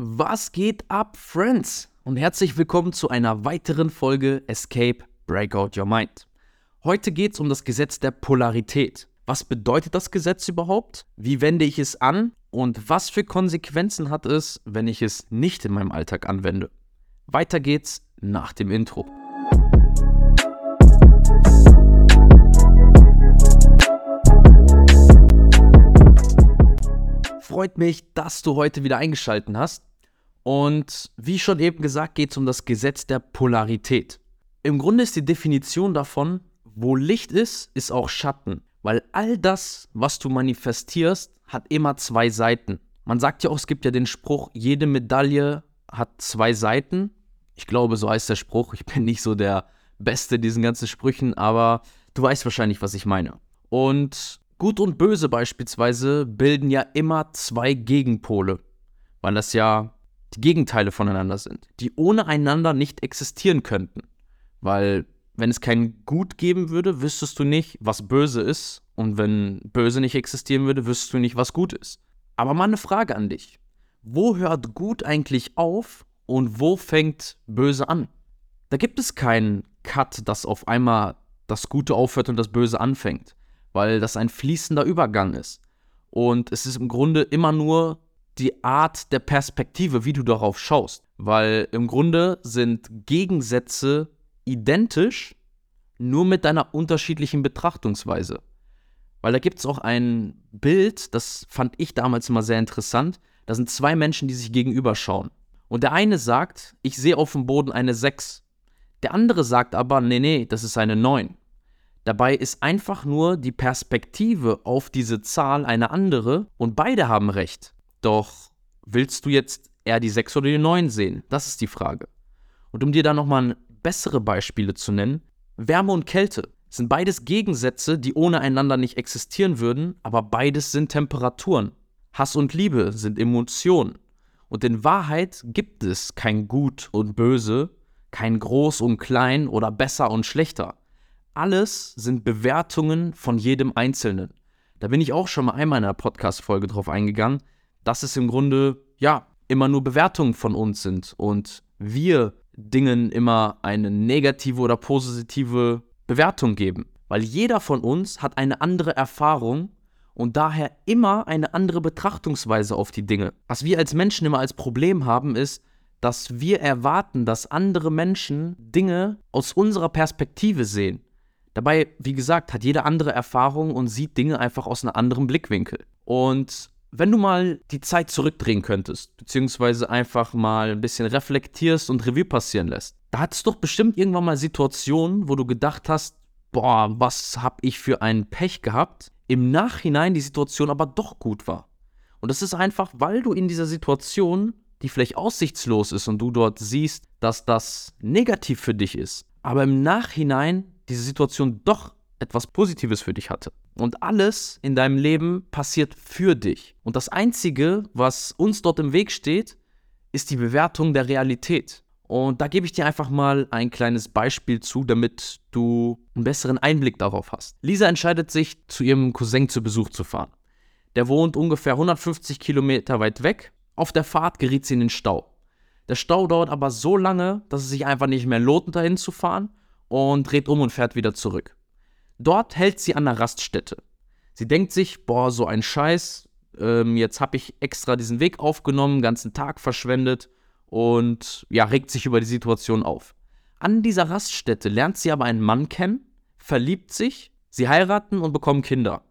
Was geht ab, Friends? Und herzlich willkommen zu einer weiteren Folge Escape Breakout Your Mind. Heute geht es um das Gesetz der Polarität. Was bedeutet das Gesetz überhaupt? Wie wende ich es an? Und was für Konsequenzen hat es, wenn ich es nicht in meinem Alltag anwende? Weiter geht's nach dem Intro. Freut mich, dass du heute wieder eingeschaltet hast. Und wie schon eben gesagt, geht es um das Gesetz der Polarität. Im Grunde ist die Definition davon, wo Licht ist, ist auch Schatten. Weil all das, was du manifestierst, hat immer zwei Seiten. Man sagt ja auch, es gibt ja den Spruch, jede Medaille hat zwei Seiten. Ich glaube, so heißt der Spruch. Ich bin nicht so der Beste in diesen ganzen Sprüchen, aber du weißt wahrscheinlich, was ich meine. Und Gut und Böse beispielsweise bilden ja immer zwei Gegenpole, weil das ja die Gegenteile voneinander sind, die ohne einander nicht existieren könnten. Weil wenn es kein Gut geben würde, wüsstest du nicht, was böse ist. Und wenn böse nicht existieren würde, wüsstest du nicht, was gut ist. Aber mal eine Frage an dich. Wo hört gut eigentlich auf und wo fängt böse an? Da gibt es keinen Cut, dass auf einmal das Gute aufhört und das Böse anfängt, weil das ein fließender Übergang ist. Und es ist im Grunde immer nur die Art der Perspektive, wie du darauf schaust. Weil im Grunde sind Gegensätze identisch, nur mit deiner unterschiedlichen Betrachtungsweise. Weil da gibt es auch ein Bild, das fand ich damals immer sehr interessant. Da sind zwei Menschen, die sich gegenüberschauen. Und der eine sagt, ich sehe auf dem Boden eine 6. Der andere sagt aber, nee, nee, das ist eine 9. Dabei ist einfach nur die Perspektive auf diese Zahl eine andere und beide haben recht. Doch willst du jetzt eher die 6 oder die 9 sehen? Das ist die Frage. Und um dir da nochmal bessere Beispiele zu nennen, Wärme und Kälte sind beides Gegensätze, die ohne einander nicht existieren würden, aber beides sind Temperaturen. Hass und Liebe sind Emotionen. Und in Wahrheit gibt es kein Gut und Böse, kein Groß und Klein oder besser und schlechter. Alles sind Bewertungen von jedem Einzelnen. Da bin ich auch schon mal einmal in einer Podcast-Folge drauf eingegangen dass es im Grunde ja immer nur Bewertungen von uns sind und wir Dingen immer eine negative oder positive Bewertung geben. Weil jeder von uns hat eine andere Erfahrung und daher immer eine andere Betrachtungsweise auf die Dinge. Was wir als Menschen immer als Problem haben, ist, dass wir erwarten, dass andere Menschen Dinge aus unserer Perspektive sehen. Dabei, wie gesagt, hat jeder andere Erfahrung und sieht Dinge einfach aus einem anderen Blickwinkel. Und wenn du mal die Zeit zurückdrehen könntest, beziehungsweise einfach mal ein bisschen reflektierst und Revue passieren lässt, da hattest du doch bestimmt irgendwann mal Situationen, wo du gedacht hast, boah, was hab ich für ein Pech gehabt, im Nachhinein die Situation aber doch gut war. Und das ist einfach, weil du in dieser Situation, die vielleicht aussichtslos ist und du dort siehst, dass das negativ für dich ist, aber im Nachhinein diese Situation doch etwas Positives für dich hatte. Und alles in deinem Leben passiert für dich. Und das Einzige, was uns dort im Weg steht, ist die Bewertung der Realität. Und da gebe ich dir einfach mal ein kleines Beispiel zu, damit du einen besseren Einblick darauf hast. Lisa entscheidet sich, zu ihrem Cousin zu Besuch zu fahren. Der wohnt ungefähr 150 Kilometer weit weg. Auf der Fahrt geriet sie in den Stau. Der Stau dauert aber so lange, dass es sich einfach nicht mehr lohnt, dahin zu fahren und dreht um und fährt wieder zurück. Dort hält sie an der Raststätte. Sie denkt sich, boah, so ein Scheiß, ähm, jetzt habe ich extra diesen Weg aufgenommen, ganzen Tag verschwendet und ja, regt sich über die Situation auf. An dieser Raststätte lernt sie aber einen Mann kennen, verliebt sich, sie heiraten und bekommen Kinder.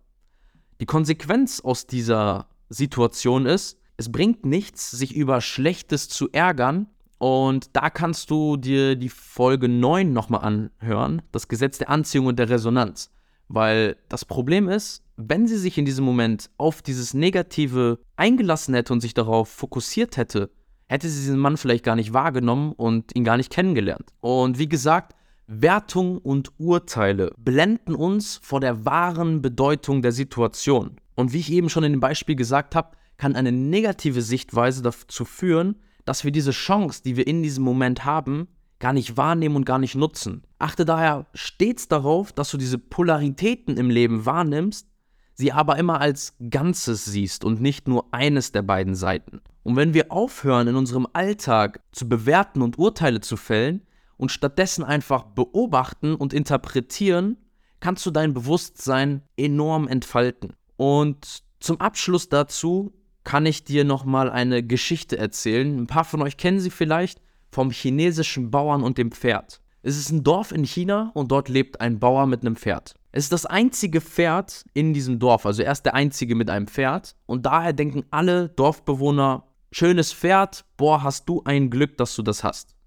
Die Konsequenz aus dieser Situation ist, es bringt nichts, sich über Schlechtes zu ärgern, und da kannst du dir die Folge 9 nochmal anhören, das Gesetz der Anziehung und der Resonanz. Weil das Problem ist, wenn sie sich in diesem Moment auf dieses Negative eingelassen hätte und sich darauf fokussiert hätte, hätte sie diesen Mann vielleicht gar nicht wahrgenommen und ihn gar nicht kennengelernt. Und wie gesagt, Wertung und Urteile blenden uns vor der wahren Bedeutung der Situation. Und wie ich eben schon in dem Beispiel gesagt habe, kann eine negative Sichtweise dazu führen, dass wir diese Chance, die wir in diesem Moment haben, gar nicht wahrnehmen und gar nicht nutzen. Achte daher stets darauf, dass du diese Polaritäten im Leben wahrnimmst, sie aber immer als Ganzes siehst und nicht nur eines der beiden Seiten. Und wenn wir aufhören, in unserem Alltag zu bewerten und Urteile zu fällen und stattdessen einfach beobachten und interpretieren, kannst du dein Bewusstsein enorm entfalten. Und zum Abschluss dazu kann ich dir nochmal eine Geschichte erzählen. Ein paar von euch kennen sie vielleicht vom chinesischen Bauern und dem Pferd. Es ist ein Dorf in China und dort lebt ein Bauer mit einem Pferd. Es ist das einzige Pferd in diesem Dorf, also er ist der einzige mit einem Pferd und daher denken alle Dorfbewohner, schönes Pferd, boah, hast du ein Glück, dass du das hast.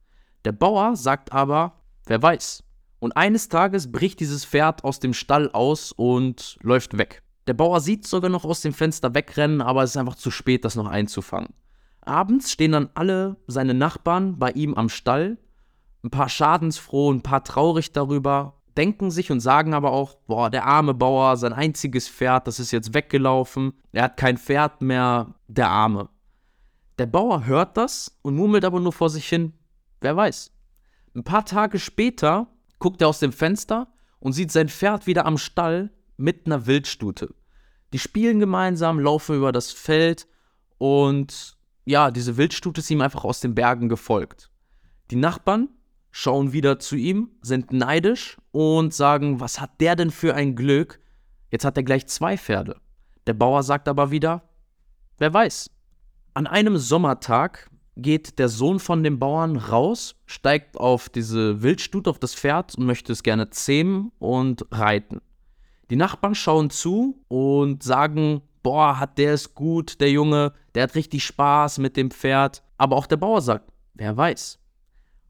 Der Bauer sagt aber, wer weiß. Und eines Tages bricht dieses Pferd aus dem Stall aus und läuft weg. Der Bauer sieht sogar noch aus dem Fenster wegrennen, aber es ist einfach zu spät, das noch einzufangen. Abends stehen dann alle seine Nachbarn bei ihm am Stall, ein paar schadensfroh, ein paar traurig darüber, denken sich und sagen aber auch, boah, der arme Bauer, sein einziges Pferd, das ist jetzt weggelaufen, er hat kein Pferd mehr, der Arme. Der Bauer hört das und murmelt aber nur vor sich hin, wer weiß. Ein paar Tage später guckt er aus dem Fenster und sieht sein Pferd wieder am Stall mit einer Wildstute. Die spielen gemeinsam, laufen über das Feld und ja, diese Wildstute ist ihm einfach aus den Bergen gefolgt. Die Nachbarn schauen wieder zu ihm, sind neidisch und sagen, was hat der denn für ein Glück? Jetzt hat er gleich zwei Pferde. Der Bauer sagt aber wieder, wer weiß. An einem Sommertag geht der Sohn von dem Bauern raus, steigt auf diese Wildstute, auf das Pferd und möchte es gerne zähmen und reiten. Die Nachbarn schauen zu und sagen, boah, hat der es gut, der Junge, der hat richtig Spaß mit dem Pferd. Aber auch der Bauer sagt, wer weiß.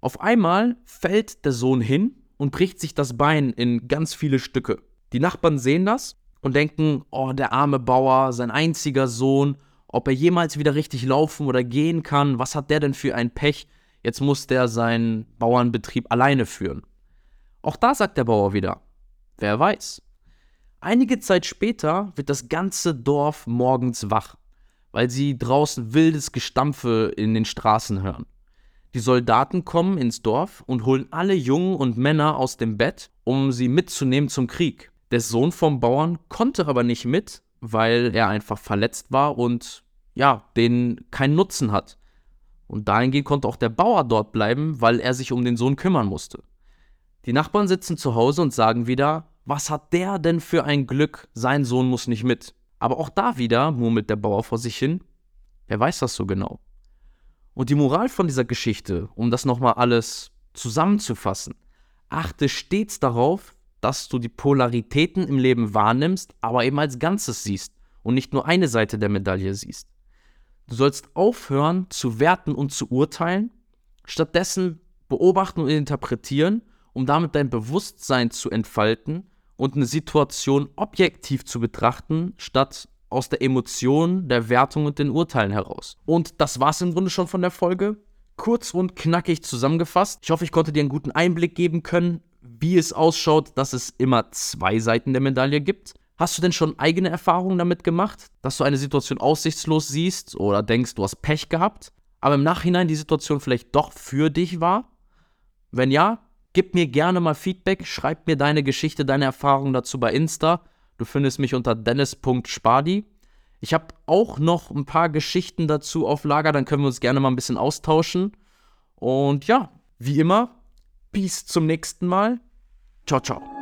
Auf einmal fällt der Sohn hin und bricht sich das Bein in ganz viele Stücke. Die Nachbarn sehen das und denken, oh, der arme Bauer, sein einziger Sohn, ob er jemals wieder richtig laufen oder gehen kann, was hat der denn für ein Pech? Jetzt muss der seinen Bauernbetrieb alleine führen. Auch da sagt der Bauer wieder, wer weiß. Einige Zeit später wird das ganze Dorf morgens wach, weil sie draußen wildes Gestampfe in den Straßen hören. Die Soldaten kommen ins Dorf und holen alle Jungen und Männer aus dem Bett, um sie mitzunehmen zum Krieg. Der Sohn vom Bauern konnte aber nicht mit, weil er einfach verletzt war und ja, den keinen Nutzen hat. Und dahingehend konnte auch der Bauer dort bleiben, weil er sich um den Sohn kümmern musste. Die Nachbarn sitzen zu Hause und sagen wieder, was hat der denn für ein Glück, sein Sohn muss nicht mit. Aber auch da wieder murmelt der Bauer vor sich hin, wer weiß das so genau. Und die Moral von dieser Geschichte, um das nochmal alles zusammenzufassen, achte stets darauf, dass du die Polaritäten im Leben wahrnimmst, aber eben als Ganzes siehst und nicht nur eine Seite der Medaille siehst. Du sollst aufhören zu werten und zu urteilen, stattdessen beobachten und interpretieren, um damit dein Bewusstsein zu entfalten und eine Situation objektiv zu betrachten, statt aus der Emotion, der Wertung und den Urteilen heraus. Und das war es im Grunde schon von der Folge. Kurz und knackig zusammengefasst. Ich hoffe, ich konnte dir einen guten Einblick geben können, wie es ausschaut, dass es immer zwei Seiten der Medaille gibt. Hast du denn schon eigene Erfahrungen damit gemacht, dass du eine Situation aussichtslos siehst oder denkst, du hast Pech gehabt, aber im Nachhinein die Situation vielleicht doch für dich war? Wenn ja, Gib mir gerne mal Feedback, schreib mir deine Geschichte, deine Erfahrungen dazu bei Insta. Du findest mich unter dennis.spadi. Ich habe auch noch ein paar Geschichten dazu auf Lager, dann können wir uns gerne mal ein bisschen austauschen. Und ja, wie immer, Peace zum nächsten Mal. Ciao, ciao.